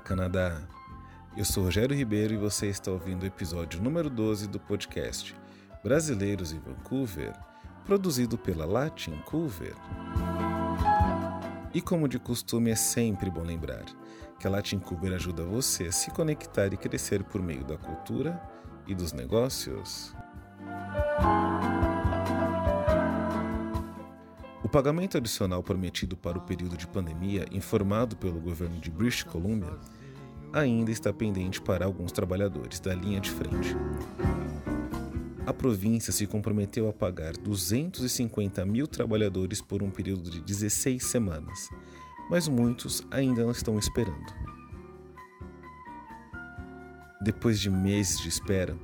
Canadá! Eu sou Rogério Ribeiro e você está ouvindo o episódio número 12 do podcast Brasileiros em Vancouver, produzido pela Latin Cover. E como de costume, é sempre bom lembrar que a Latin Cover ajuda você a se conectar e crescer por meio da cultura e dos negócios. Pagamento adicional prometido para o período de pandemia, informado pelo governo de British Columbia, ainda está pendente para alguns trabalhadores da linha de frente. A província se comprometeu a pagar 250 mil trabalhadores por um período de 16 semanas, mas muitos ainda não estão esperando. Depois de meses de espera,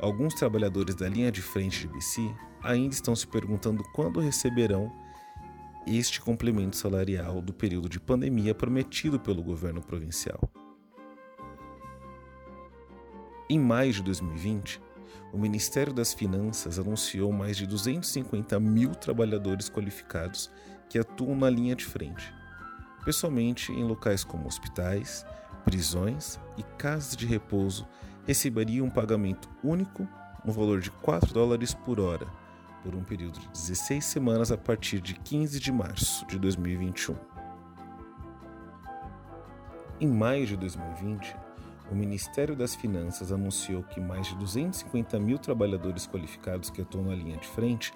alguns trabalhadores da linha de frente de BC ainda estão se perguntando quando receberão este complemento salarial do período de pandemia prometido pelo governo provincial. Em maio de 2020, o Ministério das Finanças anunciou mais de 250 mil trabalhadores qualificados que atuam na linha de frente, pessoalmente em locais como hospitais, prisões e casas de repouso, receberiam um pagamento único no valor de 4 dólares por hora, por um período de 16 semanas a partir de 15 de março de 2021. Em maio de 2020, o Ministério das Finanças anunciou que mais de 250 mil trabalhadores qualificados que atuam na linha de frente,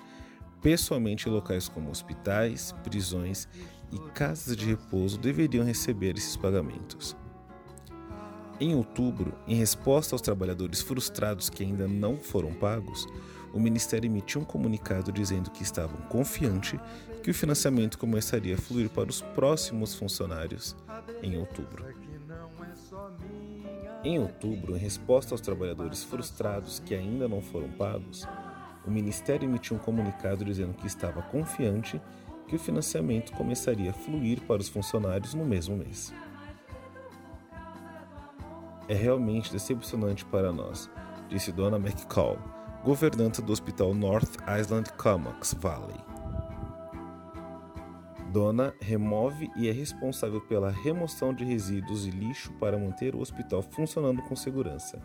pessoalmente em locais como hospitais, prisões e casas de repouso, deveriam receber esses pagamentos. Em outubro, em resposta aos trabalhadores frustrados que ainda não foram pagos, o Ministério emitiu um comunicado dizendo que estavam confiantes que o financiamento começaria a fluir para os próximos funcionários em outubro. Em outubro, em resposta aos trabalhadores frustrados que ainda não foram pagos, o Ministério emitiu um comunicado dizendo que estava confiante que o financiamento começaria a fluir para os funcionários no mesmo mês. É realmente decepcionante para nós, disse Dona McCall, governanta do Hospital North Island Comox Valley. Dona remove e é responsável pela remoção de resíduos e lixo para manter o hospital funcionando com segurança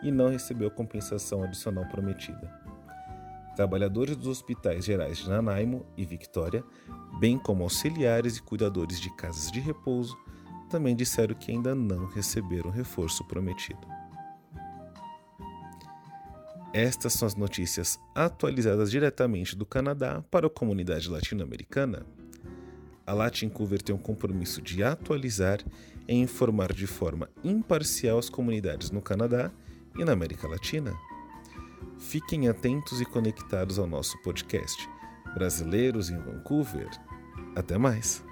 e não recebeu a compensação adicional prometida. Trabalhadores dos hospitais gerais de Nanaimo e Victoria, bem como auxiliares e cuidadores de casas de repouso, também disseram que ainda não receberam o reforço prometido. Estas são as notícias atualizadas diretamente do Canadá para a comunidade latino-americana a Latin Cover tem um compromisso de atualizar e informar de forma imparcial as comunidades no Canadá e na América Latina. Fiquem atentos e conectados ao nosso podcast Brasileiros em Vancouver. Até mais!